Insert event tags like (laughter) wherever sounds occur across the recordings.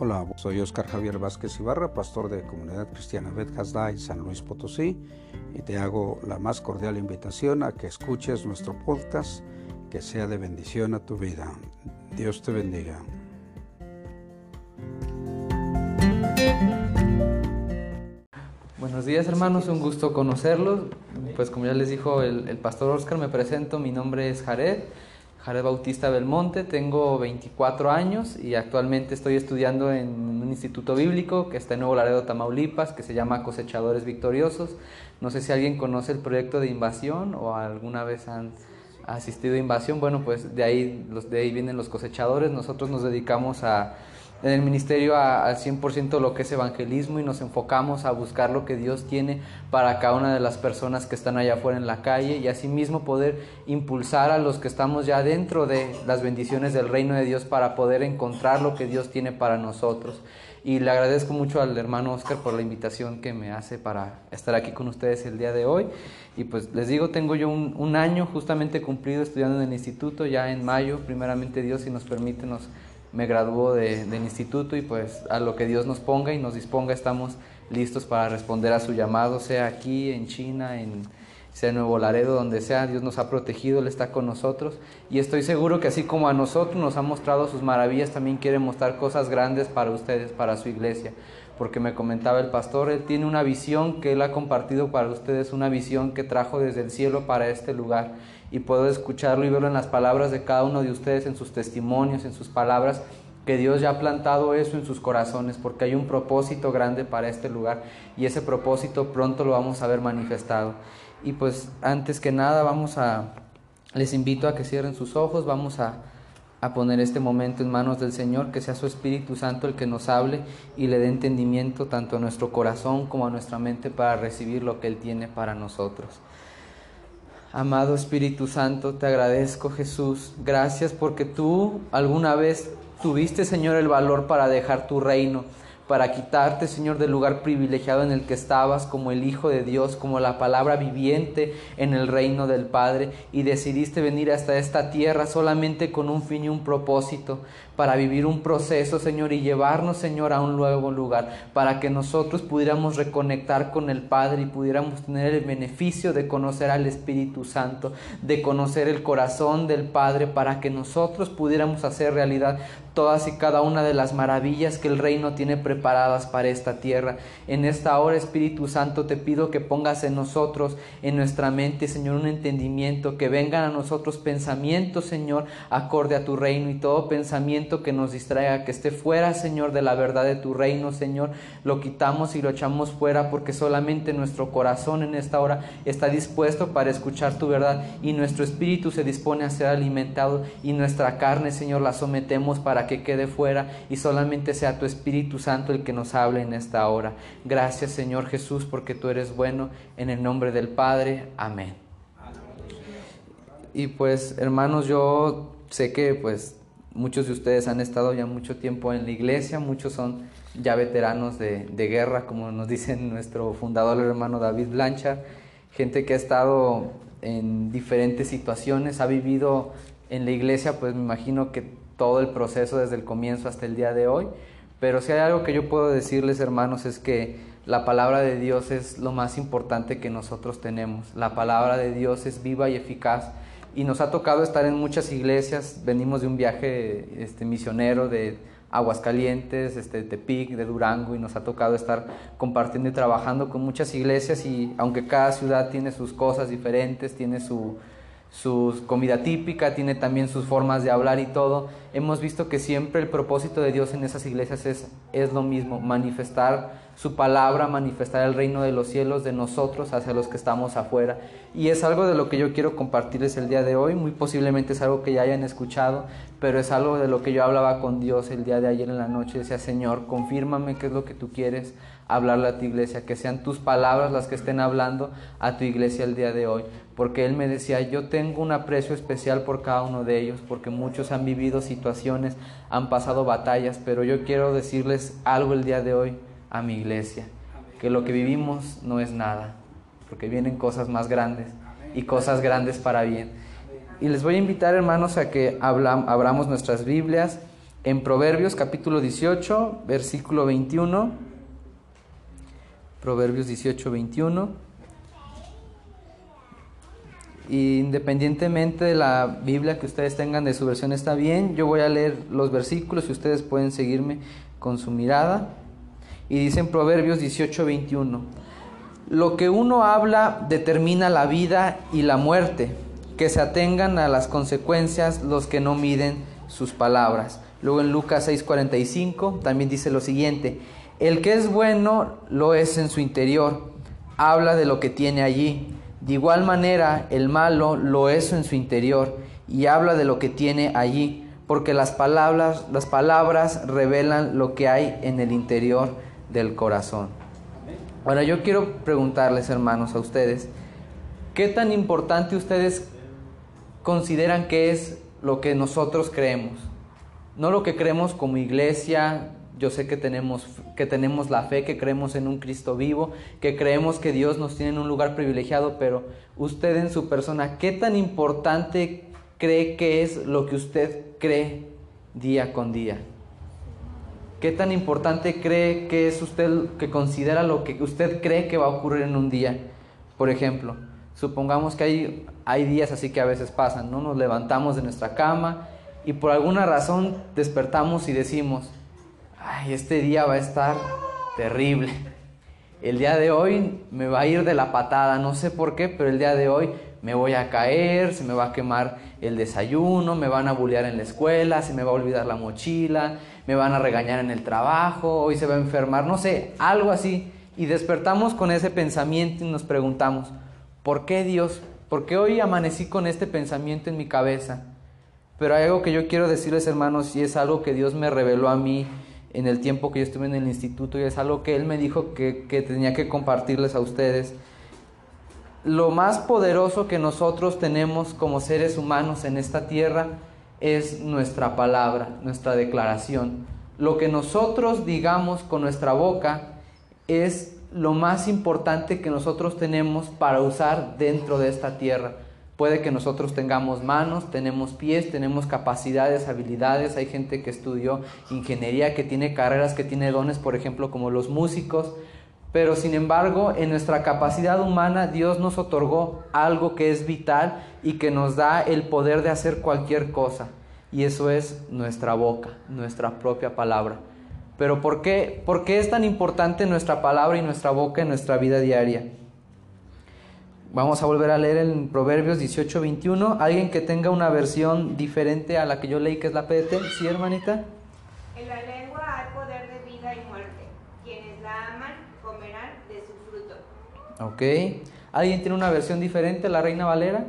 Hola, soy Oscar Javier Vázquez Ibarra, pastor de Comunidad Cristiana Bet en San Luis Potosí, y te hago la más cordial invitación a que escuches nuestro podcast, que sea de bendición a tu vida. Dios te bendiga. Buenos días hermanos, un gusto conocerlos. Pues como ya les dijo el, el pastor Oscar, me presento, mi nombre es Jared. Jared Bautista Belmonte, tengo 24 años y actualmente estoy estudiando en un instituto bíblico que está en Nuevo Laredo, Tamaulipas, que se llama Cosechadores Victoriosos. No sé si alguien conoce el proyecto de invasión o alguna vez han asistido a invasión. Bueno, pues de ahí, los, de ahí vienen los cosechadores. Nosotros nos dedicamos a en el ministerio al 100% lo que es evangelismo y nos enfocamos a buscar lo que Dios tiene para cada una de las personas que están allá afuera en la calle y asimismo poder impulsar a los que estamos ya dentro de las bendiciones del reino de Dios para poder encontrar lo que Dios tiene para nosotros. Y le agradezco mucho al hermano Oscar por la invitación que me hace para estar aquí con ustedes el día de hoy. Y pues les digo, tengo yo un, un año justamente cumplido estudiando en el instituto, ya en mayo, primeramente Dios, si nos permite, nos me graduó del instituto y pues a lo que Dios nos ponga y nos disponga estamos listos para responder a su llamado, sea aquí, en China, en sea en Nuevo Laredo, donde sea, Dios nos ha protegido, Él está con nosotros. Y estoy seguro que así como a nosotros nos ha mostrado sus maravillas, también quiere mostrar cosas grandes para ustedes, para su iglesia, porque me comentaba el pastor, Él tiene una visión que Él ha compartido para ustedes, una visión que trajo desde el cielo para este lugar y puedo escucharlo y verlo en las palabras de cada uno de ustedes, en sus testimonios, en sus palabras, que Dios ya ha plantado eso en sus corazones, porque hay un propósito grande para este lugar y ese propósito pronto lo vamos a ver manifestado. Y pues antes que nada vamos a, les invito a que cierren sus ojos, vamos a, a poner este momento en manos del Señor, que sea su Espíritu Santo el que nos hable y le dé entendimiento tanto a nuestro corazón como a nuestra mente para recibir lo que Él tiene para nosotros. Amado Espíritu Santo, te agradezco Jesús. Gracias porque tú alguna vez tuviste, Señor, el valor para dejar tu reino para quitarte, Señor, del lugar privilegiado en el que estabas como el Hijo de Dios, como la palabra viviente en el reino del Padre, y decidiste venir hasta esta tierra solamente con un fin y un propósito, para vivir un proceso, Señor, y llevarnos, Señor, a un nuevo lugar, para que nosotros pudiéramos reconectar con el Padre y pudiéramos tener el beneficio de conocer al Espíritu Santo, de conocer el corazón del Padre, para que nosotros pudiéramos hacer realidad todas y cada una de las maravillas que el reino tiene preparadas para esta tierra. En esta hora, Espíritu Santo, te pido que pongas en nosotros, en nuestra mente, Señor, un entendimiento, que vengan a nosotros pensamientos, Señor, acorde a tu reino y todo pensamiento que nos distraiga, que esté fuera, Señor, de la verdad de tu reino, Señor, lo quitamos y lo echamos fuera porque solamente nuestro corazón en esta hora está dispuesto para escuchar tu verdad y nuestro espíritu se dispone a ser alimentado y nuestra carne, Señor, la sometemos para que quede fuera y solamente sea tu Espíritu Santo el que nos hable en esta hora. Gracias Señor Jesús porque tú eres bueno. En el nombre del Padre. Amén. Y pues hermanos, yo sé que pues muchos de ustedes han estado ya mucho tiempo en la iglesia, muchos son ya veteranos de, de guerra, como nos dice nuestro fundador, el hermano David Blanchard, gente que ha estado en diferentes situaciones, ha vivido en la iglesia, pues me imagino que todo el proceso desde el comienzo hasta el día de hoy. Pero si hay algo que yo puedo decirles, hermanos, es que la palabra de Dios es lo más importante que nosotros tenemos. La palabra de Dios es viva y eficaz. Y nos ha tocado estar en muchas iglesias. Venimos de un viaje este, misionero de Aguascalientes, este, de Tepic, de Durango, y nos ha tocado estar compartiendo y trabajando con muchas iglesias. Y aunque cada ciudad tiene sus cosas diferentes, tiene su, su comida típica, tiene también sus formas de hablar y todo. Hemos visto que siempre el propósito de Dios en esas iglesias es, es lo mismo, manifestar su palabra, manifestar el reino de los cielos de nosotros hacia los que estamos afuera. Y es algo de lo que yo quiero compartirles el día de hoy, muy posiblemente es algo que ya hayan escuchado, pero es algo de lo que yo hablaba con Dios el día de ayer en la noche. Decía, Señor, confírmame qué es lo que tú quieres hablarle a tu iglesia, que sean tus palabras las que estén hablando a tu iglesia el día de hoy. Porque Él me decía, yo tengo un aprecio especial por cada uno de ellos, porque muchos han vivido situaciones, han pasado batallas, pero yo quiero decirles algo el día de hoy a mi iglesia, que lo que vivimos no es nada, porque vienen cosas más grandes y cosas grandes para bien. Y les voy a invitar, hermanos, a que abramos nuestras Biblias en Proverbios capítulo 18, versículo 21. Proverbios 18, 21. Independientemente de la Biblia que ustedes tengan de su versión está bien, yo voy a leer los versículos y ustedes pueden seguirme con su mirada. Y dice en Proverbios 18, 21, lo que uno habla determina la vida y la muerte, que se atengan a las consecuencias los que no miden sus palabras. Luego en Lucas 6:45 también dice lo siguiente, el que es bueno lo es en su interior, habla de lo que tiene allí. De igual manera, el malo lo es en su interior y habla de lo que tiene allí, porque las palabras, las palabras revelan lo que hay en el interior del corazón. Ahora yo quiero preguntarles, hermanos, a ustedes, ¿qué tan importante ustedes consideran que es lo que nosotros creemos? No lo que creemos como iglesia, yo sé que tenemos, que tenemos la fe, que creemos en un Cristo vivo, que creemos que Dios nos tiene en un lugar privilegiado, pero usted en su persona, ¿qué tan importante cree que es lo que usted cree día con día? ¿Qué tan importante cree que es usted, que considera lo que usted cree que va a ocurrir en un día? Por ejemplo, supongamos que hay, hay días así que a veces pasan, ¿no? Nos levantamos de nuestra cama y por alguna razón despertamos y decimos, ay, este día va a estar terrible. El día de hoy me va a ir de la patada, no sé por qué, pero el día de hoy me voy a caer, se me va a quemar el desayuno, me van a bullear en la escuela, se me va a olvidar la mochila, me van a regañar en el trabajo, hoy se va a enfermar, no sé, algo así. Y despertamos con ese pensamiento y nos preguntamos, ¿por qué Dios? ¿Por qué hoy amanecí con este pensamiento en mi cabeza? Pero hay algo que yo quiero decirles, hermanos, y es algo que Dios me reveló a mí en el tiempo que yo estuve en el instituto y es algo que Él me dijo que, que tenía que compartirles a ustedes lo más poderoso que nosotros tenemos como seres humanos en esta tierra es nuestra palabra, nuestra declaración. Lo que nosotros digamos con nuestra boca es lo más importante que nosotros tenemos para usar dentro de esta tierra. Puede que nosotros tengamos manos, tenemos pies, tenemos capacidades, habilidades. Hay gente que estudió ingeniería, que tiene carreras, que tiene dones, por ejemplo, como los músicos. Pero sin embargo, en nuestra capacidad humana, Dios nos otorgó algo que es vital y que nos da el poder de hacer cualquier cosa. Y eso es nuestra boca, nuestra propia palabra. Pero ¿por qué, ¿por qué es tan importante nuestra palabra y nuestra boca en nuestra vida diaria? Vamos a volver a leer en Proverbios 18, 21. Alguien que tenga una versión diferente a la que yo leí, que es la PDT. ¿Sí, hermanita? En la lengua hay poder de vida y muerte. Quienes la aman comerán de su fruto. Ok. ¿Alguien tiene una versión diferente, la Reina Valera?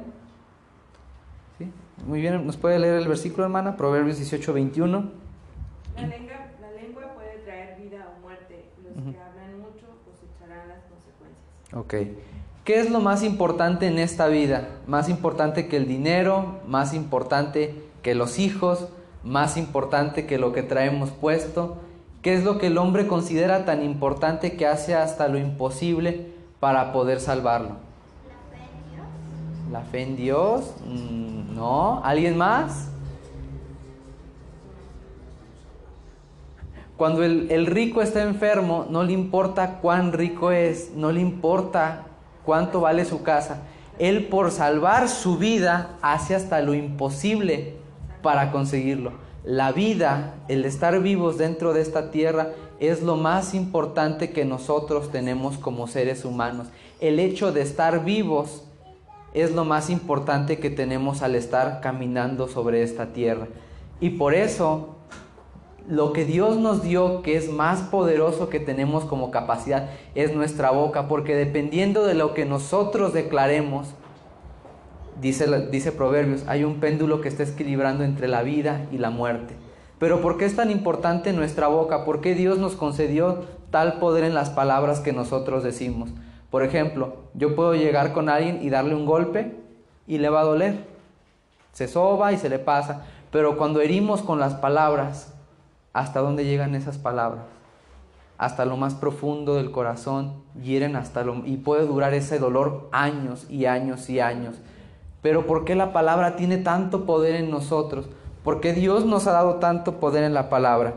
¿Sí? Muy bien, ¿nos puede leer el versículo, hermana? Proverbios 18, 21. La lengua, la lengua puede traer vida o muerte. Los Ujú. que hablan mucho cosecharán las consecuencias. Ok. ¿Qué es lo más importante en esta vida? Más importante que el dinero, más importante que los hijos, más importante que lo que traemos puesto. ¿Qué es lo que el hombre considera tan importante que hace hasta lo imposible para poder salvarlo? La fe en Dios. Mm, No. ¿Alguien más? Cuando el, el rico está enfermo, no le importa cuán rico es, no le importa cuánto vale su casa. Él por salvar su vida hace hasta lo imposible para conseguirlo. La vida, el estar vivos dentro de esta tierra, es lo más importante que nosotros tenemos como seres humanos. El hecho de estar vivos es lo más importante que tenemos al estar caminando sobre esta tierra. Y por eso lo que Dios nos dio, que es más poderoso que tenemos como capacidad, es nuestra boca, porque dependiendo de lo que nosotros declaremos, dice, dice Proverbios, hay un péndulo que está equilibrando entre la vida y la muerte. Pero ¿por qué es tan importante nuestra boca? ¿Por qué Dios nos concedió tal poder en las palabras que nosotros decimos? Por ejemplo, yo puedo llegar con alguien y darle un golpe y le va a doler. Se soba y se le pasa. Pero cuando herimos con las palabras, ¿hasta dónde llegan esas palabras? Hasta lo más profundo del corazón, hasta lo... y puede durar ese dolor años y años y años. Pero ¿por qué la palabra tiene tanto poder en nosotros? porque Dios nos ha dado tanto poder en la palabra.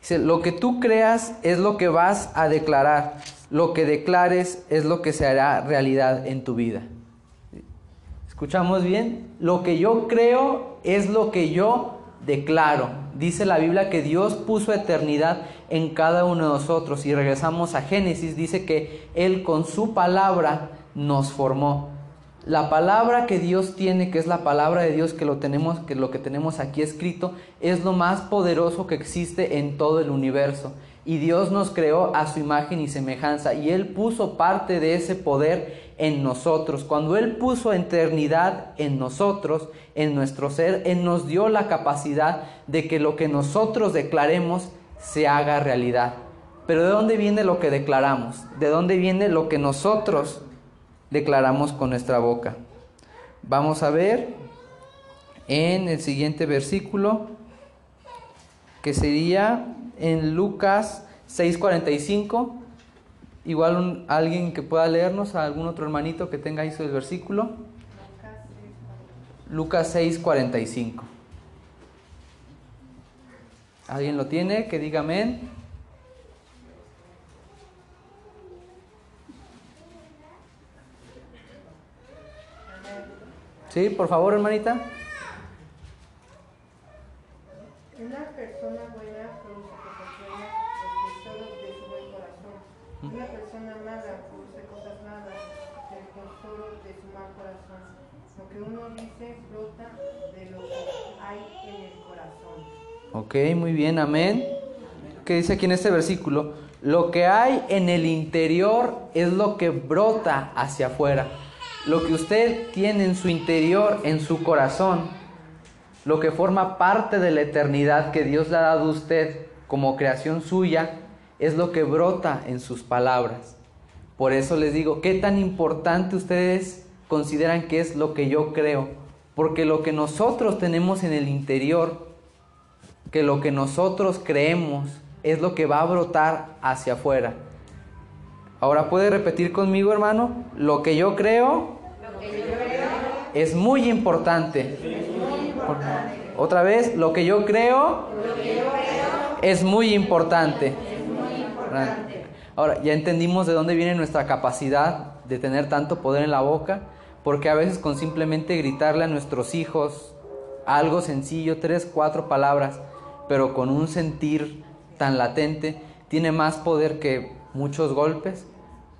Dice, lo que tú creas es lo que vas a declarar, lo que declares es lo que se hará realidad en tu vida. ¿Escuchamos bien? Lo que yo creo es lo que yo declaro. Dice la Biblia que Dios puso eternidad en cada uno de nosotros. Y regresamos a Génesis, dice que Él con su palabra nos formó. La palabra que Dios tiene, que es la palabra de Dios que lo tenemos, que lo que tenemos aquí escrito, es lo más poderoso que existe en todo el universo. Y Dios nos creó a su imagen y semejanza y él puso parte de ese poder en nosotros. Cuando él puso eternidad en nosotros, en nuestro ser, él nos dio la capacidad de que lo que nosotros declaremos se haga realidad. Pero ¿de dónde viene lo que declaramos? ¿De dónde viene lo que nosotros declaramos con nuestra boca. Vamos a ver en el siguiente versículo, que sería en Lucas 6:45. Igual alguien que pueda leernos, algún otro hermanito que tenga ahí su versículo. Lucas 6:45. ¿Alguien lo tiene? Que diga amén. Sí, por favor, hermanita. Una persona buena produce cosas buenas del tesoro de su buen corazón. Una persona mala produce cosas malas del tesoro de su mal corazón. Lo que uno dice brota de lo que hay en el corazón. Ok, muy bien, amén. ¿Qué dice aquí en este versículo? Lo que hay en el interior es lo que brota hacia afuera lo que usted tiene en su interior, en su corazón, lo que forma parte de la eternidad que Dios le ha dado a usted como creación suya, es lo que brota en sus palabras. Por eso les digo, ¿qué tan importante ustedes consideran que es lo que yo creo? Porque lo que nosotros tenemos en el interior, que lo que nosotros creemos, es lo que va a brotar hacia afuera. Ahora puede repetir conmigo, hermano, lo que yo creo, es muy importante. Otra vez, lo que yo creo, es muy importante. Ahora, ya entendimos de dónde viene nuestra capacidad de tener tanto poder en la boca, porque a veces con simplemente gritarle a nuestros hijos algo sencillo, tres, cuatro palabras, pero con un sentir tan latente, tiene más poder que muchos golpes,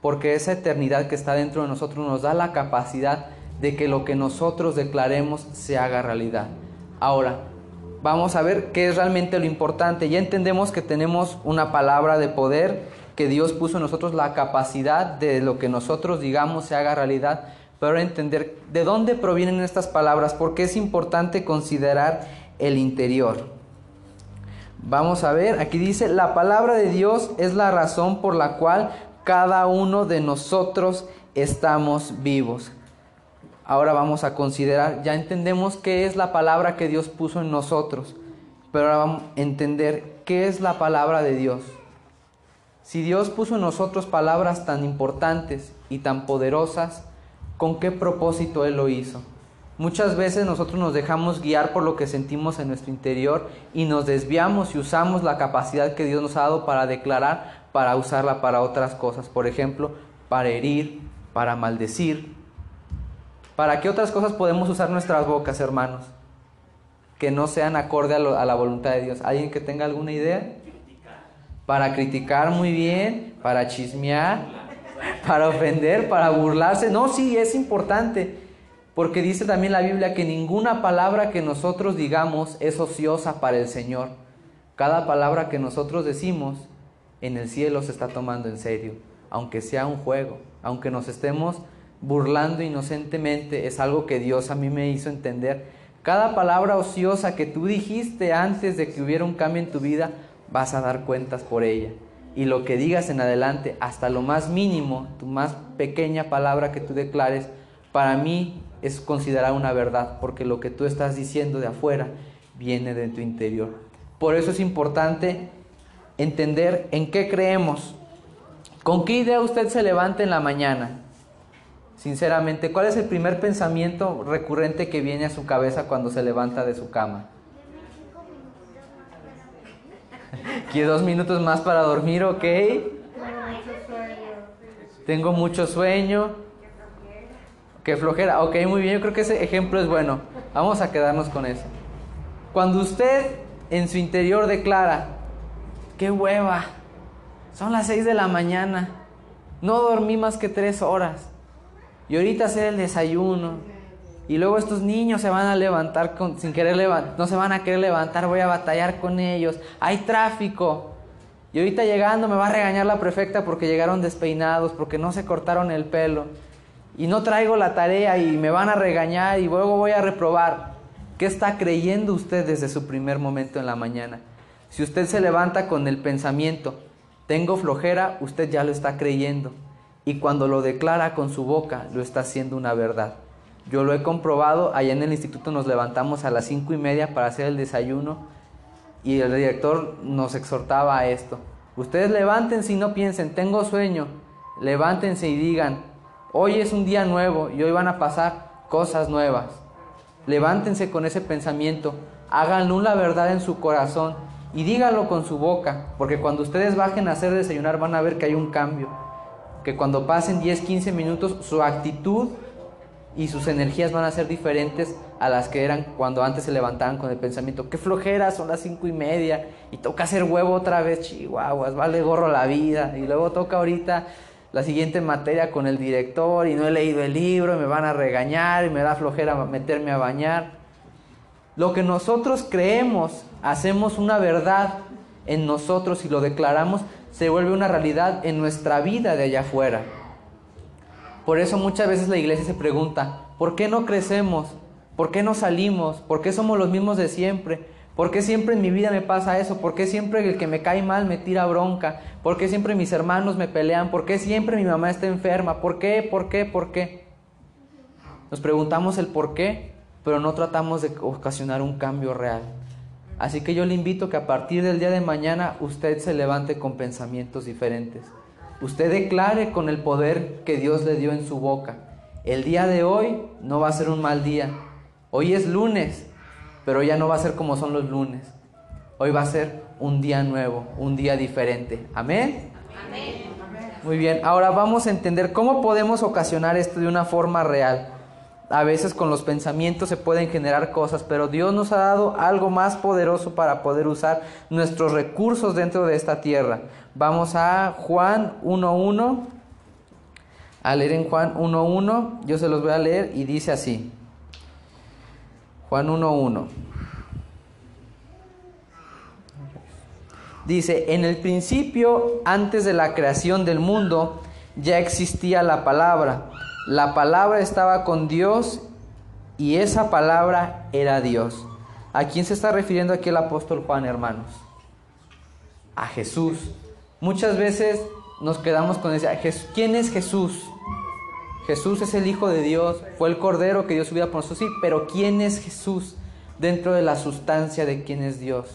porque esa eternidad que está dentro de nosotros nos da la capacidad de que lo que nosotros declaremos se haga realidad. Ahora, vamos a ver qué es realmente lo importante. Ya entendemos que tenemos una palabra de poder, que Dios puso en nosotros la capacidad de lo que nosotros digamos se haga realidad, pero entender de dónde provienen estas palabras, porque es importante considerar el interior. Vamos a ver, aquí dice, la palabra de Dios es la razón por la cual cada uno de nosotros estamos vivos. Ahora vamos a considerar, ya entendemos qué es la palabra que Dios puso en nosotros, pero ahora vamos a entender qué es la palabra de Dios. Si Dios puso en nosotros palabras tan importantes y tan poderosas, ¿con qué propósito Él lo hizo? Muchas veces nosotros nos dejamos guiar por lo que sentimos en nuestro interior y nos desviamos y usamos la capacidad que Dios nos ha dado para declarar, para usarla para otras cosas. Por ejemplo, para herir, para maldecir. ¿Para qué otras cosas podemos usar nuestras bocas, hermanos? Que no sean acorde a, a la voluntad de Dios. ¿Alguien que tenga alguna idea? Para criticar muy bien, para chismear, para ofender, para burlarse. No, sí, es importante. Porque dice también la Biblia que ninguna palabra que nosotros digamos es ociosa para el Señor. Cada palabra que nosotros decimos en el cielo se está tomando en serio, aunque sea un juego, aunque nos estemos burlando inocentemente, es algo que Dios a mí me hizo entender. Cada palabra ociosa que tú dijiste antes de que hubiera un cambio en tu vida, vas a dar cuentas por ella. Y lo que digas en adelante, hasta lo más mínimo, tu más pequeña palabra que tú declares, para mí es considerar una verdad, porque lo que tú estás diciendo de afuera viene de tu interior. Por eso es importante entender en qué creemos. ¿Con qué idea usted se levanta en la mañana? Sinceramente, ¿cuál es el primer pensamiento recurrente que viene a su cabeza cuando se levanta de su cama? (laughs) ¿Quiere dos minutos más para dormir, ok? Tengo mucho sueño. Qué flojera. Ok, muy bien, yo creo que ese ejemplo es bueno. Vamos a quedarnos con eso. Cuando usted en su interior declara, qué hueva, son las 6 de la mañana, no dormí más que tres horas, y ahorita hacer el desayuno, y luego estos niños se van a levantar sin querer levantar, no se van a querer levantar, voy a batallar con ellos, hay tráfico, y ahorita llegando me va a regañar la prefecta porque llegaron despeinados, porque no se cortaron el pelo, y no traigo la tarea y me van a regañar y luego voy a reprobar. ¿Qué está creyendo usted desde su primer momento en la mañana? Si usted se levanta con el pensamiento, tengo flojera, usted ya lo está creyendo. Y cuando lo declara con su boca, lo está haciendo una verdad. Yo lo he comprobado, allá en el instituto nos levantamos a las cinco y media para hacer el desayuno y el director nos exhortaba a esto. Ustedes levántense y no piensen, tengo sueño. Levántense y digan, hoy es un día nuevo y hoy van a pasar cosas nuevas. Levántense con ese pensamiento, háganlo la verdad en su corazón y díganlo con su boca, porque cuando ustedes bajen a hacer desayunar van a ver que hay un cambio, que cuando pasen 10, 15 minutos su actitud y sus energías van a ser diferentes a las que eran cuando antes se levantaban con el pensamiento, qué flojera, son las cinco y media y toca hacer huevo otra vez, chihuahuas, vale gorro la vida y luego toca ahorita la siguiente materia con el director y no he leído el libro y me van a regañar y me da flojera meterme a bañar. Lo que nosotros creemos, hacemos una verdad en nosotros y lo declaramos, se vuelve una realidad en nuestra vida de allá afuera. Por eso muchas veces la iglesia se pregunta, ¿por qué no crecemos? ¿Por qué no salimos? ¿Por qué somos los mismos de siempre? ¿Por qué siempre en mi vida me pasa eso? ¿Por qué siempre el que me cae mal me tira bronca? ¿Por qué siempre mis hermanos me pelean? ¿Por qué siempre mi mamá está enferma? ¿Por qué? ¿Por qué? ¿Por qué? Nos preguntamos el por qué, pero no tratamos de ocasionar un cambio real. Así que yo le invito que a partir del día de mañana usted se levante con pensamientos diferentes. Usted declare con el poder que Dios le dio en su boca. El día de hoy no va a ser un mal día. Hoy es lunes, pero ya no va a ser como son los lunes. Hoy va a ser un día nuevo, un día diferente. Amén. Amén. Muy bien, ahora vamos a entender cómo podemos ocasionar esto de una forma real. A veces con los pensamientos se pueden generar cosas, pero Dios nos ha dado algo más poderoso para poder usar nuestros recursos dentro de esta tierra. Vamos a Juan 1.1, a leer en Juan 1.1, yo se los voy a leer y dice así. Juan 1.1. Dice, en el principio, antes de la creación del mundo, ya existía la palabra. La palabra estaba con Dios y esa palabra era Dios. ¿A quién se está refiriendo aquí el apóstol Juan, hermanos? A Jesús. Muchas veces nos quedamos con ese, ¿quién es Jesús? Jesús es el Hijo de Dios, fue el Cordero que Dios su vida por nosotros, sí, pero ¿quién es Jesús dentro de la sustancia de quién es Dios?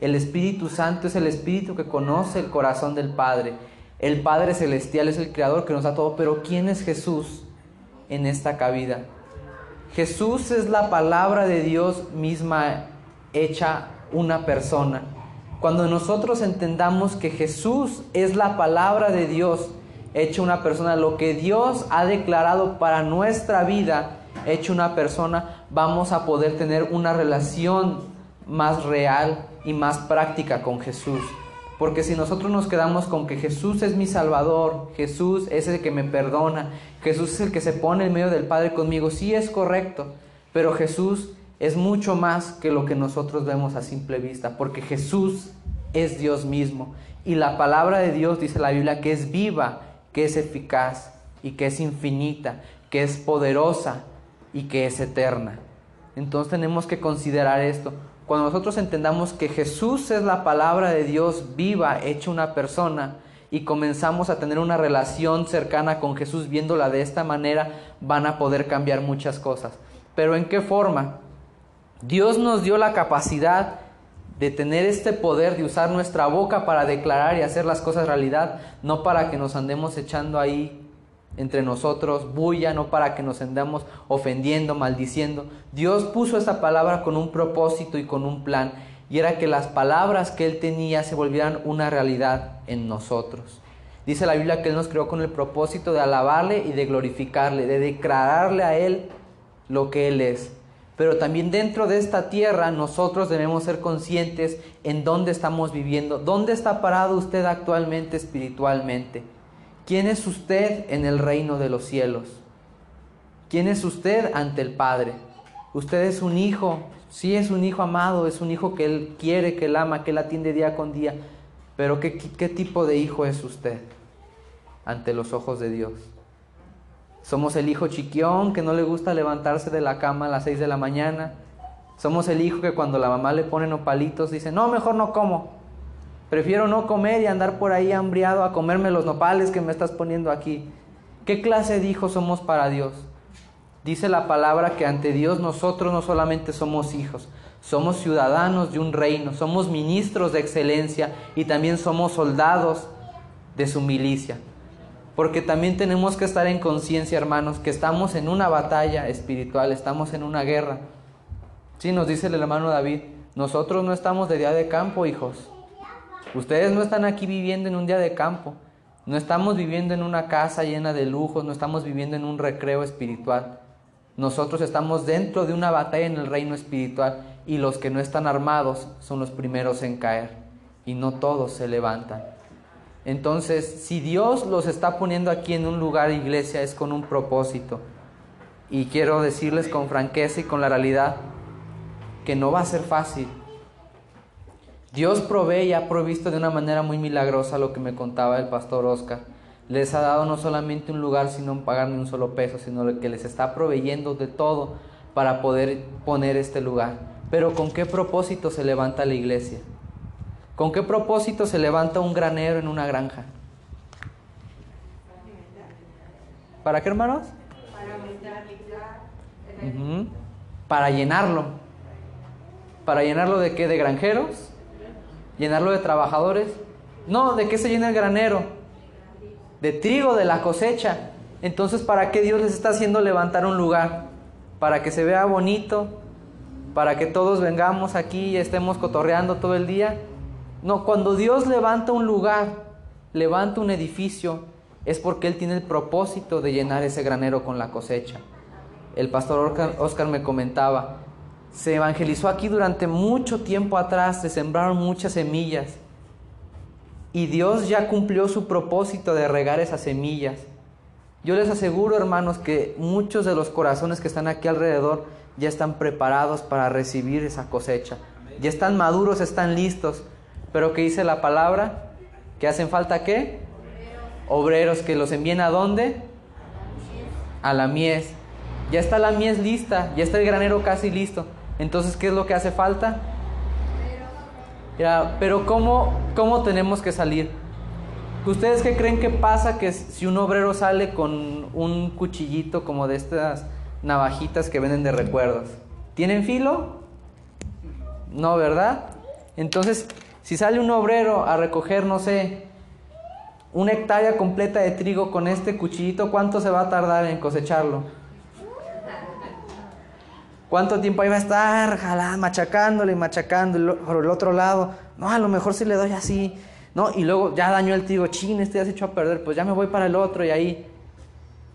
El Espíritu Santo es el Espíritu que conoce el corazón del Padre. El Padre Celestial es el Creador que nos da todo, pero ¿quién es Jesús en esta cabida? Jesús es la palabra de Dios misma hecha una persona. Cuando nosotros entendamos que Jesús es la palabra de Dios, hecho una persona, lo que Dios ha declarado para nuestra vida, hecho una persona, vamos a poder tener una relación más real y más práctica con Jesús. Porque si nosotros nos quedamos con que Jesús es mi Salvador, Jesús es el que me perdona, Jesús es el que se pone en medio del Padre conmigo, sí es correcto, pero Jesús es mucho más que lo que nosotros vemos a simple vista, porque Jesús es Dios mismo. Y la palabra de Dios dice la Biblia que es viva que es eficaz y que es infinita, que es poderosa y que es eterna. Entonces tenemos que considerar esto. Cuando nosotros entendamos que Jesús es la palabra de Dios viva, hecha una persona, y comenzamos a tener una relación cercana con Jesús viéndola de esta manera, van a poder cambiar muchas cosas. Pero ¿en qué forma? Dios nos dio la capacidad de tener este poder de usar nuestra boca para declarar y hacer las cosas realidad, no para que nos andemos echando ahí entre nosotros bulla, no para que nos andemos ofendiendo, maldiciendo. Dios puso esa palabra con un propósito y con un plan, y era que las palabras que Él tenía se volvieran una realidad en nosotros. Dice la Biblia que Él nos creó con el propósito de alabarle y de glorificarle, de declararle a Él lo que Él es. Pero también dentro de esta tierra nosotros debemos ser conscientes en dónde estamos viviendo, dónde está parado usted actualmente espiritualmente. ¿Quién es usted en el reino de los cielos? ¿Quién es usted ante el Padre? Usted es un hijo, sí es un hijo amado, es un hijo que Él quiere, que Él ama, que Él atiende día con día. Pero ¿qué, tipo de hijo es usted ante los ojos de Dios? Somos el hijo chiquión que no le gusta levantarse de la cama a las 6 de la mañana. Somos el hijo que cuando la mamá le pone nopalitos dice, no, mejor no como. Prefiero no comer y andar por ahí hambriado a comerme los nopales que me estás poniendo aquí. ¿Qué clase de hijos somos para Dios? Dice la palabra que ante Dios nosotros no solamente somos hijos, somos ciudadanos de un reino, somos ministros de excelencia y también somos soldados de su milicia. Porque también tenemos que estar en conciencia, hermanos, que estamos en una batalla espiritual, estamos en una guerra. Sí, nos dice el hermano David, nosotros no estamos de día de campo, hijos. Ustedes no están aquí viviendo en un día de campo, no estamos viviendo en una casa llena de lujos, no estamos viviendo en un recreo espiritual. Nosotros estamos dentro de una batalla en el reino espiritual y los que no están armados son los primeros en caer y no todos se levantan. Entonces, si Dios los está poniendo aquí en un lugar, iglesia, es con un propósito. Y quiero decirles con franqueza y con la realidad que no va a ser fácil. Dios provee y ha provisto de una manera muy milagrosa lo que me contaba el pastor Oscar. Les ha dado no solamente un lugar, sino un pagar ni un solo peso, sino que les está proveyendo de todo para poder poner este lugar. Pero ¿con qué propósito se levanta la iglesia? ¿Con qué propósito se levanta un granero en una granja? ¿Para qué, hermanos? Para Para llenarlo. ¿Para llenarlo de qué? ¿De granjeros? ¿Llenarlo de trabajadores? No, ¿de qué se llena el granero? De trigo, de la cosecha. Entonces, ¿para qué Dios les está haciendo levantar un lugar? Para que se vea bonito, para que todos vengamos aquí y estemos cotorreando todo el día. No, cuando Dios levanta un lugar, levanta un edificio, es porque Él tiene el propósito de llenar ese granero con la cosecha. El pastor Oscar me comentaba, se evangelizó aquí durante mucho tiempo atrás, se sembraron muchas semillas y Dios ya cumplió su propósito de regar esas semillas. Yo les aseguro, hermanos, que muchos de los corazones que están aquí alrededor ya están preparados para recibir esa cosecha. Ya están maduros, están listos. Pero ¿qué dice la palabra? ¿Que hacen falta qué? Obreros que los envíen a dónde? A la mies. Ya está la mies lista, ya está el granero casi listo. Entonces, ¿qué es lo que hace falta? Ya, pero ¿cómo, ¿cómo tenemos que salir? ¿Ustedes qué creen que pasa que si un obrero sale con un cuchillito como de estas navajitas que venden de recuerdos? ¿Tienen filo? No, ¿verdad? Entonces, si sale un obrero a recoger, no sé, una hectárea completa de trigo con este cuchillito, ¿cuánto se va a tardar en cosecharlo? ¿Cuánto tiempo va a estar jalando, machacándole y machacando por el otro lado? No, a lo mejor si le doy así. No, y luego ya dañó el trigo, chin, este ya se echó a perder, pues ya me voy para el otro y ahí.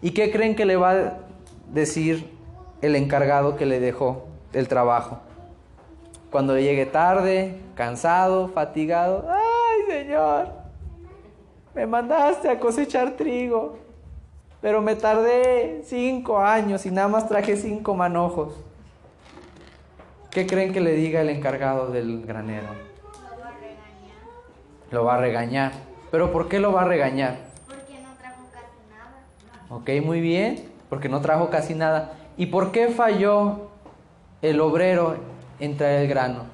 ¿Y qué creen que le va a decir el encargado que le dejó el trabajo? Cuando le llegue tarde, cansado, fatigado, ay Señor, me mandaste a cosechar trigo, pero me tardé cinco años y nada más traje cinco manojos. ¿Qué creen que le diga el encargado del granero? Lo va a regañar. Lo va a regañar. ¿Pero por qué lo va a regañar? Porque no trajo casi nada. Ok, muy bien, porque no trajo casi nada. ¿Y por qué falló el obrero en traer el grano?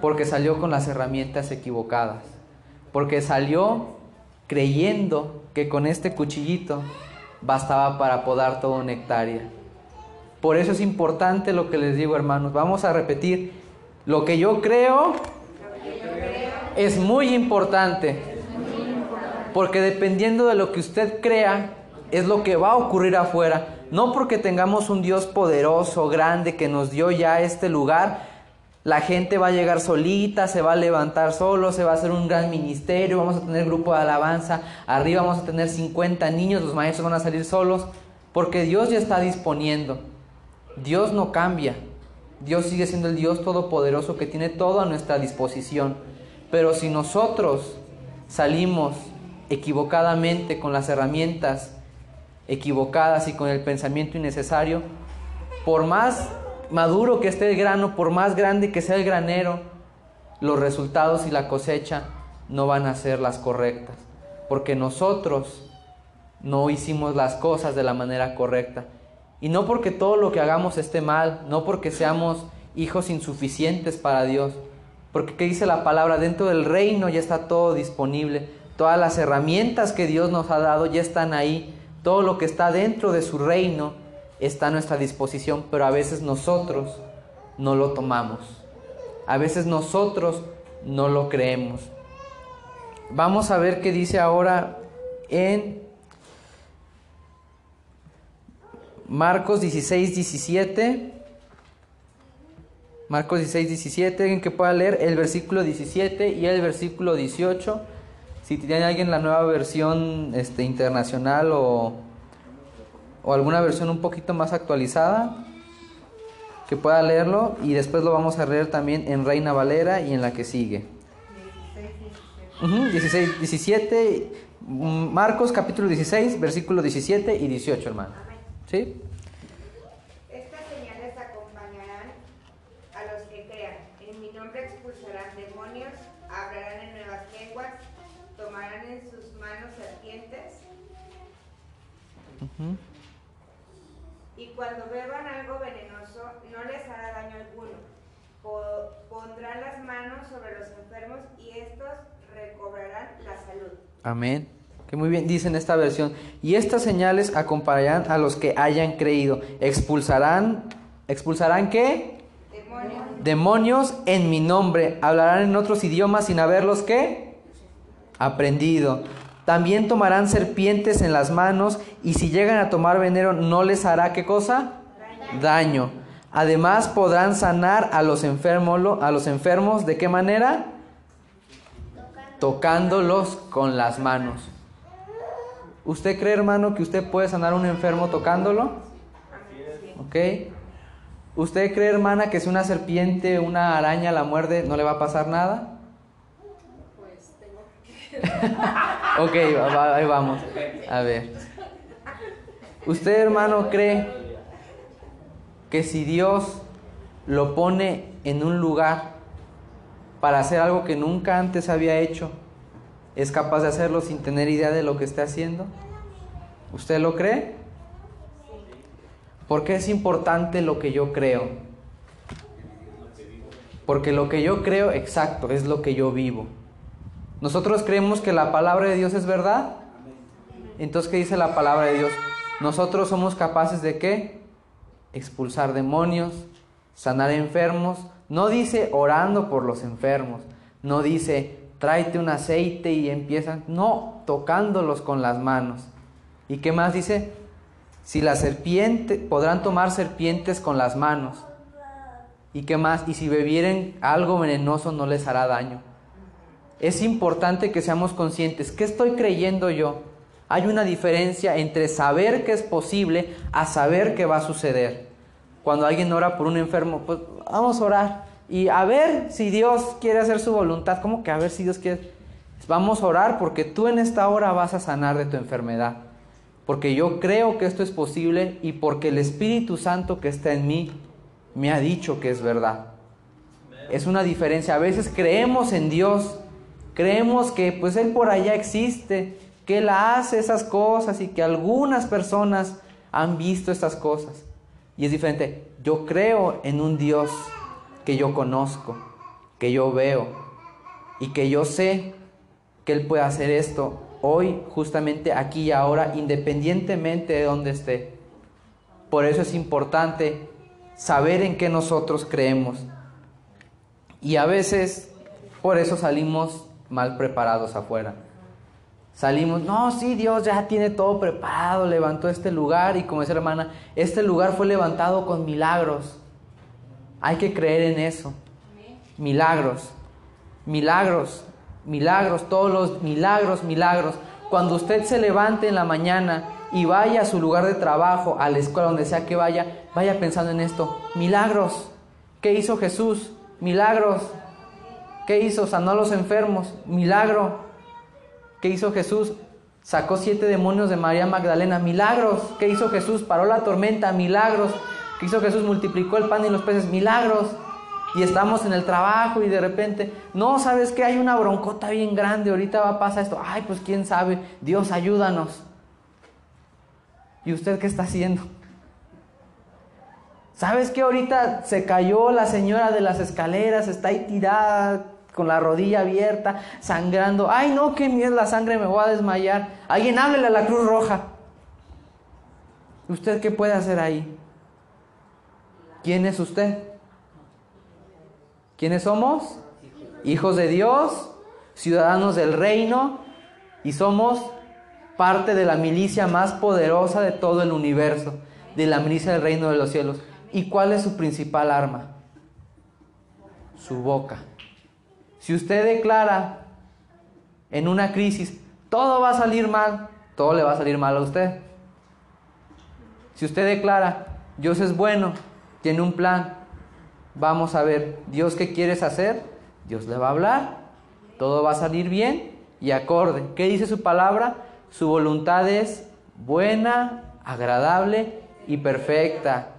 Porque salió con las herramientas equivocadas. Porque salió creyendo que con este cuchillito bastaba para podar todo una hectárea. Por eso es importante lo que les digo, hermanos. Vamos a repetir. Lo que yo creo es muy importante. Porque dependiendo de lo que usted crea, es lo que va a ocurrir afuera. No porque tengamos un Dios poderoso, grande, que nos dio ya este lugar, la gente va a llegar solita, se va a levantar solo, se va a hacer un gran ministerio, vamos a tener grupo de alabanza, arriba vamos a tener 50 niños, los maestros van a salir solos, porque Dios ya está disponiendo. Dios no cambia. Dios sigue siendo el Dios todopoderoso que tiene todo a nuestra disposición. Pero si nosotros salimos equivocadamente con las herramientas equivocadas y con el pensamiento innecesario, por más maduro que esté el grano, por más grande que sea el granero, los resultados y la cosecha no van a ser las correctas, porque nosotros no hicimos las cosas de la manera correcta. Y no porque todo lo que hagamos esté mal, no porque seamos hijos insuficientes para Dios, porque ¿qué dice la palabra? Dentro del reino ya está todo disponible, todas las herramientas que Dios nos ha dado ya están ahí, todo lo que está dentro de su reino está a nuestra disposición, pero a veces nosotros no lo tomamos. A veces nosotros no lo creemos. Vamos a ver qué dice ahora en Marcos 16, 17. Marcos 16, 17, en que pueda leer el versículo 17 y el versículo 18. Si tiene alguien la nueva versión este, internacional o, o alguna versión un poquito más actualizada, que pueda leerlo y después lo vamos a leer también en Reina Valera y en la que sigue. 16, 17, Marcos capítulo 16, versículo 17 y 18, hermano. ¿Sí? Estas señales acompañarán a los que crean. En mi nombre expulsarán demonios, hablarán en nuevas lenguas, tomarán en sus manos serpientes. Y cuando beban algo venenoso, no les hará daño alguno. Po- pondrán las manos sobre los enfermos y estos recobrarán la salud. Amén. Que muy bien dice en esta versión. Y estas señales acompañarán a los que hayan creído. Expulsarán, expulsarán qué? Demonios. Demonios en mi nombre. Hablarán en otros idiomas sin haberlos qué? Aprendido. También tomarán serpientes en las manos y si llegan a tomar veneno no les hará qué cosa? Daño. Además podrán sanar a los enfermos, a los enfermos de qué manera? Tocándolos con las manos. ¿Usted cree, hermano, que usted puede sanar a un enfermo tocándolo? ¿Ok? ¿Usted cree, hermana, que si una serpiente, una araña la muerde, no le va a pasar nada? (laughs) (laughs) ok, va- va- ahí vamos. A ver. ¿Usted, hermano, cree que si Dios lo pone en un lugar para hacer algo que nunca antes había hecho, es capaz de hacerlo sin tener idea de lo que está haciendo? ¿Usted lo cree? ¿Por qué es importante lo que yo creo? Porque lo que yo creo, exacto, es lo que yo vivo. Nosotros creemos que la palabra de Dios es verdad. Entonces, ¿qué dice la palabra de Dios? Nosotros somos capaces de qué? Expulsar demonios, sanar enfermos. No dice orando por los enfermos. No dice tráete un aceite y empiezan. No, tocándolos con las manos. ¿Y qué más dice? Si la serpiente, podrán tomar serpientes con las manos. ¿Y qué más? Y si bebieren algo venenoso no les hará daño. Es importante que seamos conscientes. ¿Qué estoy creyendo yo? Hay una diferencia entre saber que es posible a saber que va a suceder. Cuando alguien ora por un enfermo, pues vamos a orar y a ver si Dios quiere hacer su voluntad. ¿Cómo que a ver si Dios quiere? Vamos a orar porque tú en esta hora vas a sanar de tu enfermedad. Porque yo creo que esto es posible y porque el Espíritu Santo que está en mí me ha dicho que es verdad. Es una diferencia. A veces creemos en Dios, creemos que pues Él por allá existe, que Él hace esas cosas y que algunas personas han visto estas cosas. Y es diferente. Yo creo en un Dios que yo conozco, que yo veo y que yo sé que Él puede hacer esto hoy, justamente aquí y ahora, independientemente de donde esté. Por eso es importante saber en qué nosotros creemos. Y a veces por eso salimos mal preparados afuera. Salimos, no, sí, Dios ya tiene todo preparado, levantó este lugar y como dice la hermana, este lugar fue levantado con milagros. Hay que creer en eso. Milagros, milagros, milagros, todos los milagros, milagros. Cuando usted se levante en la mañana y vaya a su lugar de trabajo, a la escuela, donde sea que vaya, vaya pensando en esto. Milagros. ¿Qué hizo Jesús? Milagros. ¿Qué hizo? Sanó a los enfermos. Milagro. ¿Qué hizo Jesús? Sacó siete demonios de María Magdalena. Milagros. ¿Qué hizo Jesús? Paró la tormenta. Milagros. ¿Qué hizo Jesús? Multiplicó el pan y los peces. Milagros. Y estamos en el trabajo y de repente, no, ¿sabes que Hay una broncota bien grande. Ahorita va a pasar esto. Ay, pues quién sabe. Dios, ayúdanos. ¿Y usted qué está haciendo? ¿Sabes que ahorita se cayó la señora de las escaleras? Está ahí tirada con la rodilla abierta, sangrando. Ay, no, qué miedo la sangre, me voy a desmayar. Alguien háblele a la Cruz Roja. ¿Usted qué puede hacer ahí? ¿Quién es usted? ¿Quiénes somos? Hijos de Dios, ciudadanos del reino y somos parte de la milicia más poderosa de todo el universo, de la milicia del reino de los cielos. ¿Y cuál es su principal arma? Su boca. Si usted declara en una crisis, todo va a salir mal, todo le va a salir mal a usted. Si usted declara, Dios es bueno, tiene un plan, vamos a ver, Dios qué quieres hacer, Dios le va a hablar, todo va a salir bien y acorde. ¿Qué dice su palabra? Su voluntad es buena, agradable y perfecta.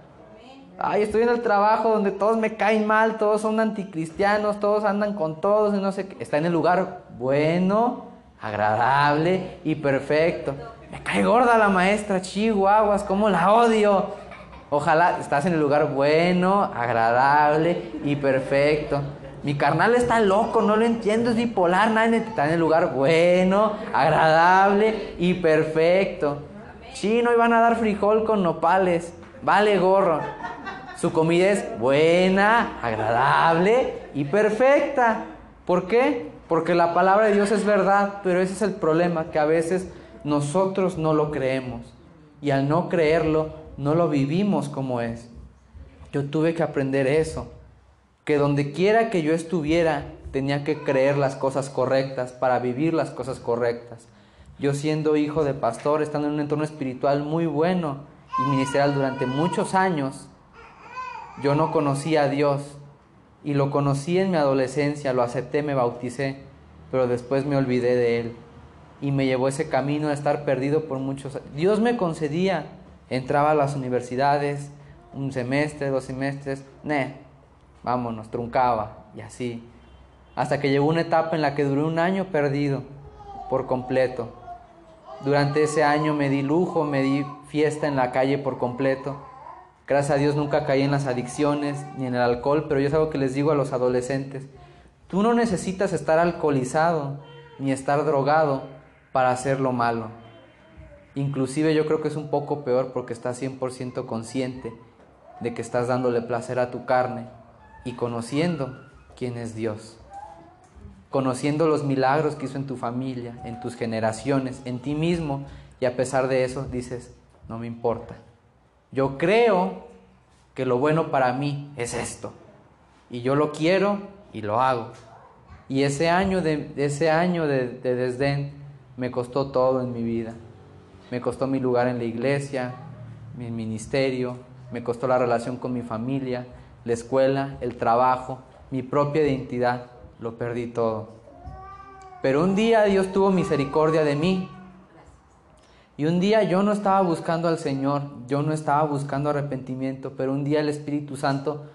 Ay, estoy en el trabajo donde todos me caen mal, todos son anticristianos, todos andan con todos y no sé qué. Está en el lugar bueno, agradable y perfecto. Me cae gorda la maestra, chihuahuas, cómo la odio. Ojalá estás en el lugar bueno, agradable y perfecto. Mi carnal está loco, no lo entiendo, es bipolar, nadie está en el lugar bueno, agradable y perfecto. Chino, iban a dar frijol con nopales, vale gorro. Su comida es buena, agradable y perfecta. ¿Por qué? Porque la palabra de Dios es verdad, pero ese es el problema, que a veces nosotros no lo creemos. Y al no creerlo, no lo vivimos como es. Yo tuve que aprender eso que donde quiera que yo estuviera tenía que creer las cosas correctas para vivir las cosas correctas. Yo siendo hijo de pastor, estando en un entorno espiritual muy bueno y ministerial durante muchos años, yo no conocía a Dios y lo conocí en mi adolescencia, lo acepté, me bauticé, pero después me olvidé de Él y me llevó ese camino de estar perdido por muchos años. Dios me concedía, entraba a las universidades, un semestre, dos semestres, ne, vámonos, truncaba y así. Hasta que llegó una etapa en la que duré un año perdido por completo. Durante ese año me di lujo, me di fiesta en la calle por completo. Gracias a Dios nunca caí en las adicciones ni en el alcohol, pero yo es algo que les digo a los adolescentes. Tú no necesitas estar alcoholizado ni estar drogado para hacer lo malo. Inclusive yo creo que es un poco peor porque estás 100% consciente de que estás dándole placer a tu carne y conociendo quién es Dios, conociendo los milagros que hizo en tu familia, en tus generaciones, en ti mismo, y a pesar de eso dices, no me importa. Yo creo que lo bueno para mí es esto, y yo lo quiero y lo hago. Y ese año de, ese año de, de desdén me costó todo en mi vida. Me costó mi lugar en la iglesia, mi ministerio, me costó la relación con mi familia, la escuela, el trabajo, mi propia identidad, lo perdí todo. Pero un día Dios tuvo misericordia de mí. Y un día yo no estaba buscando al Señor, yo no estaba buscando arrepentimiento, pero un día el Espíritu Santo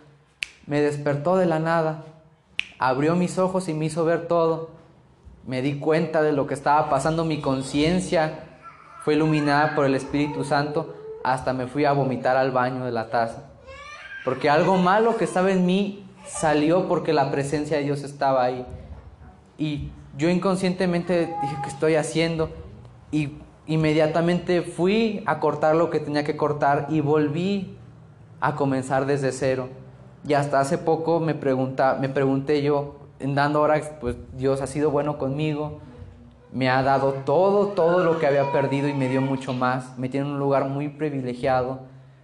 me despertó de la nada, abrió mis ojos y me hizo ver todo. Me di cuenta de lo que estaba pasando, mi conciencia fue iluminada por el Espíritu Santo, hasta me fui a vomitar al baño de la taza. Porque algo malo que estaba en mí salió porque la presencia de Dios estaba ahí. Y yo inconscientemente dije, ¿qué estoy haciendo? Y inmediatamente fui a cortar lo que tenía que cortar y volví a comenzar desde cero. Y hasta hace poco me, pregunté yo, en dando horas, pues Dios ha sido bueno conmigo, me ha dado todo, todo lo que había perdido y me dio mucho más. Me tiene en un lugar muy privilegiado.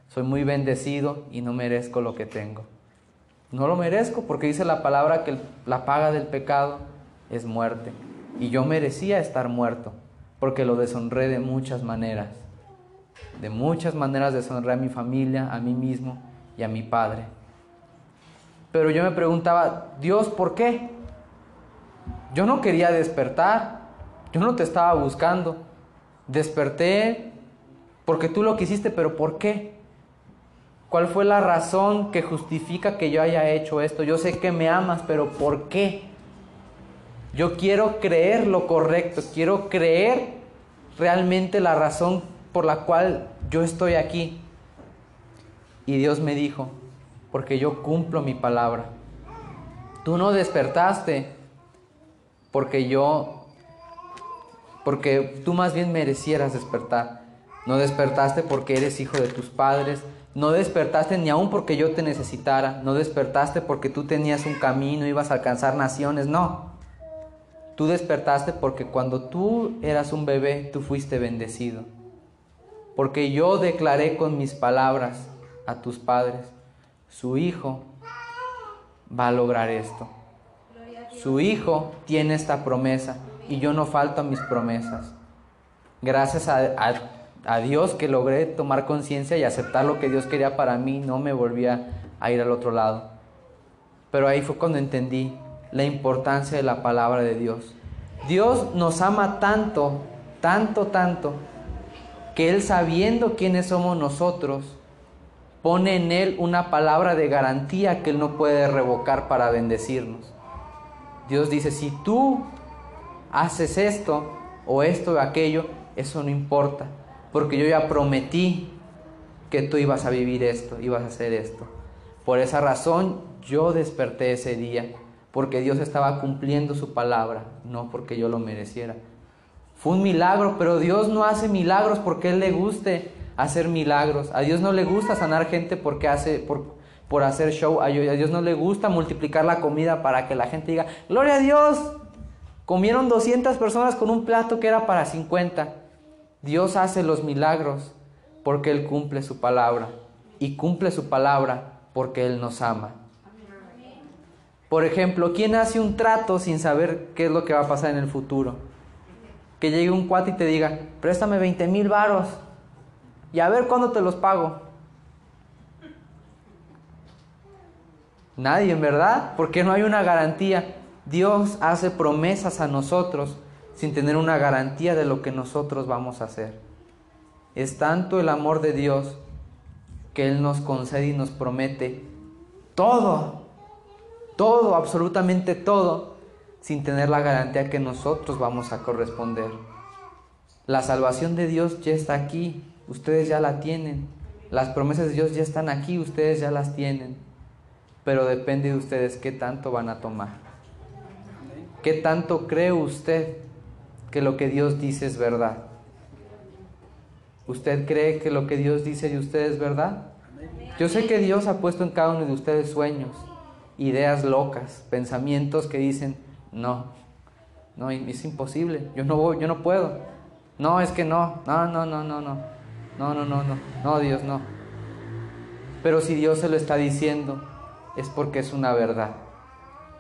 Soy muy bendecido y no merezco lo que tengo. No lo merezco porque dice la palabra que la paga del pecado es muerte. Y yo merecía estar muerto porque lo deshonré de muchas maneras. De muchas maneras deshonré a mi familia, a mí mismo y a mi padre. Pero yo me preguntaba, Dios, ¿por qué? Yo no quería despertar, yo no te estaba buscando. Desperté porque tú lo quisiste, pero ¿por qué? ¿Cuál fue la razón que justifica que yo haya hecho esto? Yo sé que me amas, pero ¿por qué? Yo quiero creer lo correcto, quiero creer realmente la razón por la cual yo estoy aquí. Y Dios me dijo, porque yo cumplo mi palabra. Tú no despertaste porque yo, porque tú más bien merecieras despertar. No despertaste porque eres hijo de tus padres, no despertaste ni aún porque yo te necesitara. No despertaste porque tú tenías un camino, ibas a alcanzar naciones. No. Tú despertaste porque cuando tú eras un bebé, tú fuiste bendecido. Porque yo declaré con mis palabras a tus padres, su hijo va a lograr esto. Su hijo tiene esta promesa y yo no falto a mis promesas. Gracias a, a Dios que logré tomar conciencia y aceptar lo que Dios quería para mí, no me volvía a ir al otro lado. Pero ahí fue cuando entendí la importancia de la palabra de Dios. Dios nos ama tanto, tanto, tanto, que Él sabiendo quiénes somos nosotros, pone en Él una palabra de garantía que Él no puede revocar para bendecirnos. Dios dice, si tú haces esto o esto o aquello, eso no importa porque yo ya prometí que tú ibas a vivir esto, ibas a hacer esto. Por esa razón yo desperté ese día, porque Dios estaba cumpliendo su palabra, no porque yo lo mereciera. Fue un milagro, pero Dios no hace milagros porque Él le guste hacer milagros. A Dios no le gusta sanar gente porque hace, por, por hacer show. A Dios no le gusta multiplicar la comida para que la gente diga, gloria a Dios, comieron 200 personas con un plato que era para 50. Dios hace los milagros porque Él cumple su palabra y cumple su palabra porque Él nos ama. Por ejemplo, ¿quién hace un trato sin saber qué es lo que va a pasar en el futuro? Que llegue un cuate y te diga, préstame 20 mil varos y a ver cuándo te los pago. Nadie, en verdad, porque no hay una garantía. Dios hace promesas a nosotros sin tener una garantía de lo que nosotros vamos a hacer. Es tanto el amor de Dios que Él nos concede y nos promete todo, todo, absolutamente todo, sin tener la garantía que nosotros vamos a corresponder. La salvación de Dios ya está aquí, ustedes ya la tienen. Las promesas de Dios ya están aquí, ustedes ya las tienen. Pero depende de ustedes qué tanto van a tomar. ¿Qué tanto cree usted que lo que Dios dice es verdad? ¿Usted cree que lo que Dios dice de usted es verdad? Yo sé que Dios ha puesto en cada uno de ustedes sueños, ideas locas, pensamientos que dicen, no, no, es imposible, yo no voy, yo no puedo. No, es que no, no, no, no, no, no, no, no, no, no, no, Dios, no. Pero si Dios se lo está diciendo, es porque es una verdad.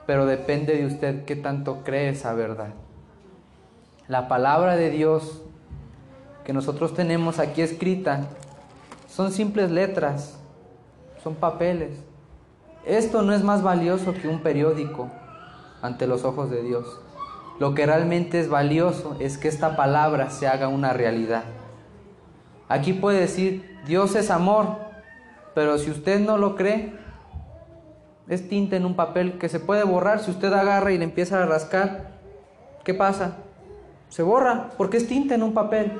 Pero depende de usted qué tanto cree esa verdad. La palabra de Dios que nosotros tenemos aquí escrita son simples letras, son papeles. Esto no es más valioso que un periódico ante los ojos de Dios. Lo que realmente es valioso es que esta palabra se haga una realidad. Aquí puede decir, Dios es amor, pero si usted no lo cree, es tinta en un papel que se puede borrar. Si usted agarra y le empieza a rascar, ¿qué pasa? Se borra porque es tinta en un papel.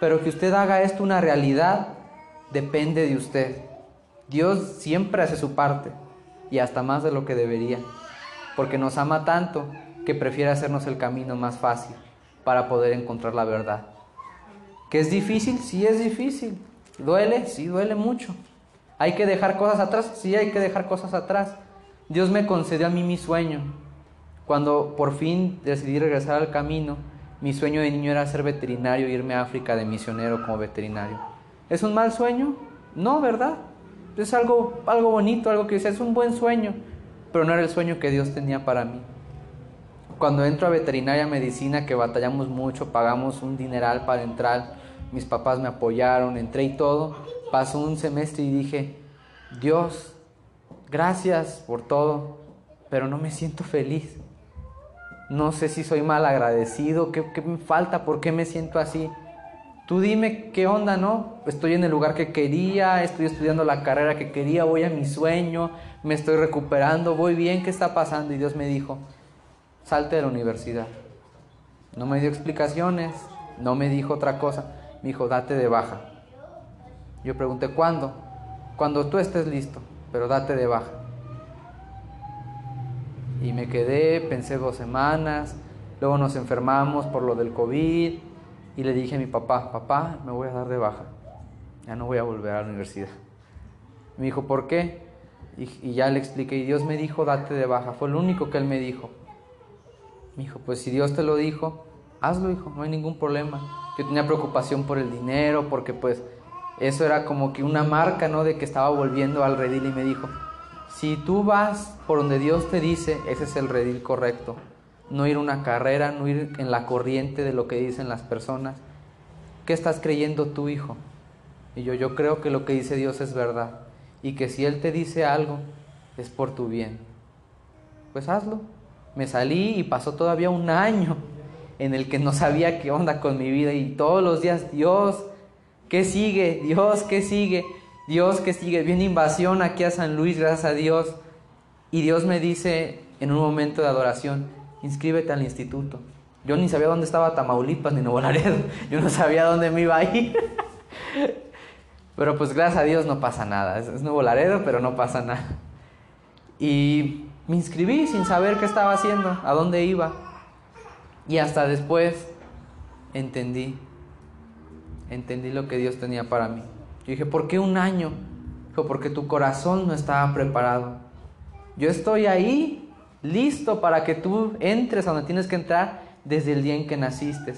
Pero que usted haga esto una realidad depende de usted. Dios siempre hace su parte y hasta más de lo que debería. Porque nos ama tanto que prefiere hacernos el camino más fácil para poder encontrar la verdad. ¿Que es difícil? Sí es difícil. ¿Duele? Sí, duele mucho. ¿Hay que dejar cosas atrás? Sí, hay que dejar cosas atrás. Dios me concedió a mí mi sueño. Cuando por fin decidí regresar al camino, Mi sueño de niño era ser veterinario e irme a África de misionero como veterinario. ¿Es un mal sueño? No, ¿verdad? Es algo, algo bonito, algo que dice, es un buen sueño, pero no era el sueño que Dios tenía para mí. Cuando entro a veterinaria medicina, que batallamos mucho, pagamos un dineral para entrar, mis papás me apoyaron, entré y todo, pasó un semestre y dije, Dios, gracias por todo, pero no me siento feliz. No sé si soy mal agradecido, ¿qué, me falta? ¿Por qué me siento así? Tú dime qué onda, ¿no? Estoy en el lugar que quería, estoy estudiando la carrera que quería, voy a mi sueño, me estoy recuperando, voy bien, ¿qué está pasando? Y Dios me dijo, salte de la universidad. No me dio explicaciones, no me dijo otra cosa, me dijo, date de baja. Yo pregunté, ¿cuándo? Cuando tú estés listo, pero date de baja. Y me quedé, pensé dos semanas, luego nos enfermamos por lo del COVID y le dije a mi papá, papá, me voy a dar de baja, ya no voy a volver a la universidad. Me dijo, ¿por qué? Y, ya le expliqué, y Dios me dijo, date de baja, fue lo único que él me dijo. Me dijo, pues si Dios te lo dijo, hazlo, hijo, no hay ningún problema. Yo tenía preocupación por el dinero, porque pues eso era como que una marca, ¿no? De que estaba volviendo al redil y me dijo, si tú vas por donde Dios te dice, ese es el redil correcto. No ir una carrera, no ir en la corriente de lo que dicen las personas. ¿Qué estás creyendo tú, hijo? Y yo, yo creo que lo que dice Dios es verdad. Y que si Él te dice algo, es por tu bien. Pues hazlo. Me salí y pasó todavía un año en el que no sabía qué onda con mi vida. Y todos los días, Dios, ¿qué sigue? Dios, ¿qué sigue? Dios, ¿qué sigue? Viene invasión aquí a San Luis, gracias a Dios. Y Dios me dice en un momento de adoración, inscríbete al instituto. Yo ni sabía dónde estaba Tamaulipas ni Nuevo Laredo. (laughs) Yo no sabía dónde me iba a ir. (laughs) Pero pues gracias a Dios no pasa nada. Es, Nuevo Laredo, pero no pasa nada. Y me inscribí sin saber qué estaba haciendo, a dónde iba. Y hasta después entendí. Entendí lo que Dios tenía para mí. Yo dije, ¿por qué un año? Dijo, porque tu corazón no estaba preparado. Yo estoy ahí, listo para que tú entres a donde tienes que entrar desde el día en que naciste.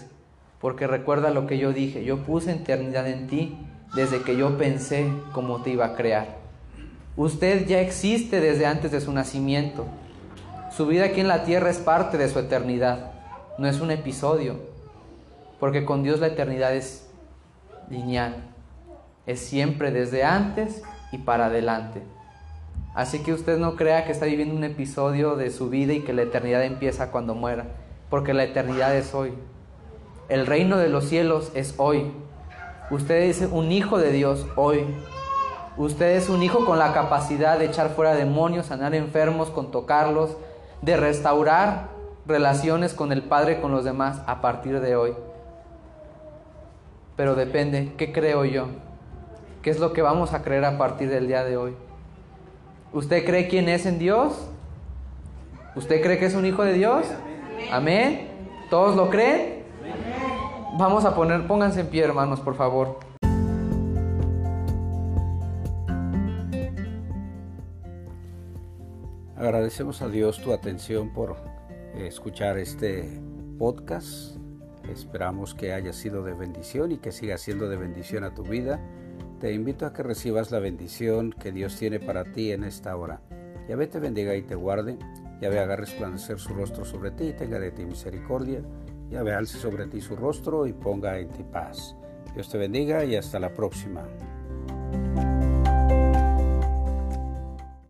Porque recuerda lo que yo dije, yo puse eternidad en ti desde que yo pensé cómo te iba a crear. Usted ya existe desde antes de su nacimiento. Su vida aquí en la tierra es parte de su eternidad, no es un episodio, porque con Dios la eternidad es lineal, es siempre desde antes y para adelante. Así que usted no crea que está viviendo un episodio de su vida y que la eternidad empieza cuando muera, porque la eternidad es hoy. El reino de los cielos es hoy. Usted es un hijo de Dios hoy. Usted es un hijo con la capacidad de echar fuera demonios, sanar enfermos, con tocarlos, de restaurar relaciones con el Padre con los demás a partir de hoy. Pero depende, ¿qué creo yo? ¿Qué es lo que vamos a creer a partir del día de hoy? ¿Usted cree quién es en Dios? ¿Usted cree que es un hijo de Dios? Amén. ¿Todos lo creen? Vamos a poner, pónganse en pie, hermanos, por favor. Agradecemos a Dios tu atención por escuchar este podcast. Esperamos que haya sido de bendición y que siga siendo de bendición a tu vida. Te invito a que recibas la bendición que Dios tiene para ti en esta hora. Yahvé te bendiga y te guarde. Yahvé haga resplandecer su rostro sobre ti y tenga de ti misericordia. Yahvé alce sobre ti su rostro y ponga en ti paz. Dios te bendiga y hasta la próxima.